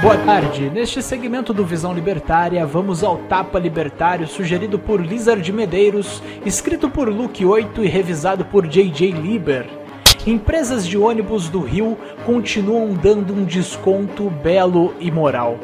Boa tarde. Neste segmento do Visão Libertária, vamos ao Tapa Libertário sugerido por Lizard Medeiros, escrito por Luke 8 e revisado por JJ Lieber. Empresas de ônibus do Rio continuam dando um desconto belo e moral.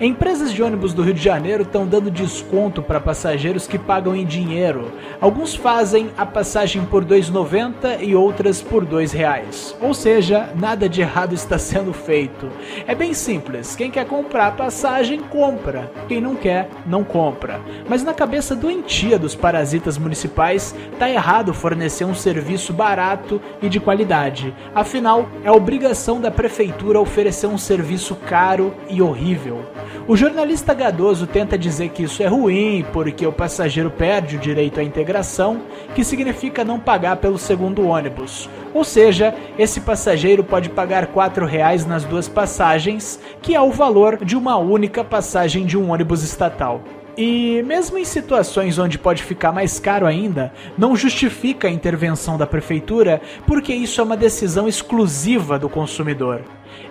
Empresas de ônibus do Rio de Janeiro estão dando desconto para passageiros que pagam em dinheiro. Alguns fazem a passagem por R$ 2,90 e outras por R$ 2,00. Ou seja, nada de errado está sendo feito. É bem simples, quem quer comprar a passagem, compra. Quem não quer, não compra. Mas na cabeça doentia dos parasitas municipais, tá errado fornecer um serviço barato e de qualidade. Afinal, é obrigação da prefeitura oferecer um serviço caro e horrível. O jornalista Gadoso tenta dizer que isso é ruim porque o passageiro perde o direito à integração, que significa não pagar pelo segundo ônibus. Ou seja, esse passageiro pode pagar R$ reais nas duas passagens, que é o valor de uma única passagem de um ônibus estatal. E mesmo em situações onde pode ficar mais caro ainda, não justifica a intervenção da prefeitura, porque isso é uma decisão exclusiva do consumidor.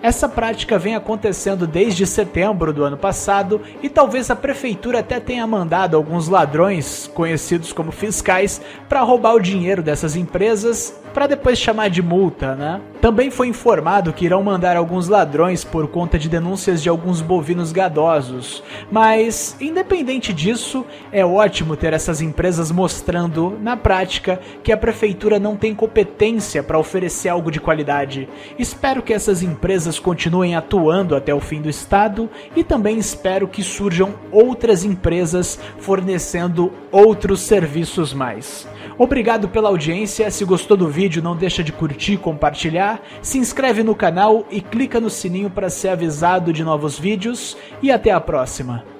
Essa prática vem acontecendo desde setembro do ano passado e talvez a prefeitura até tenha mandado alguns ladrões, conhecidos como fiscais, para roubar o dinheiro dessas empresas para depois chamar de multa, né? Também foi informado que irão mandar alguns ladrões por conta de denúncias de alguns bovinos gadosos. Mas, independente disso, é ótimo ter essas empresas mostrando, na prática, que a prefeitura não tem competência para oferecer algo de qualidade. Espero que essas empresas continuem atuando até o fim do estado e também espero que surjam outras empresas fornecendo outros serviços mais. Obrigado pela audiência. Se gostou do vídeo, não deixa de curtir, compartilhar, se inscreve no canal e clica no sininho para ser avisado de novos vídeos e até a próxima.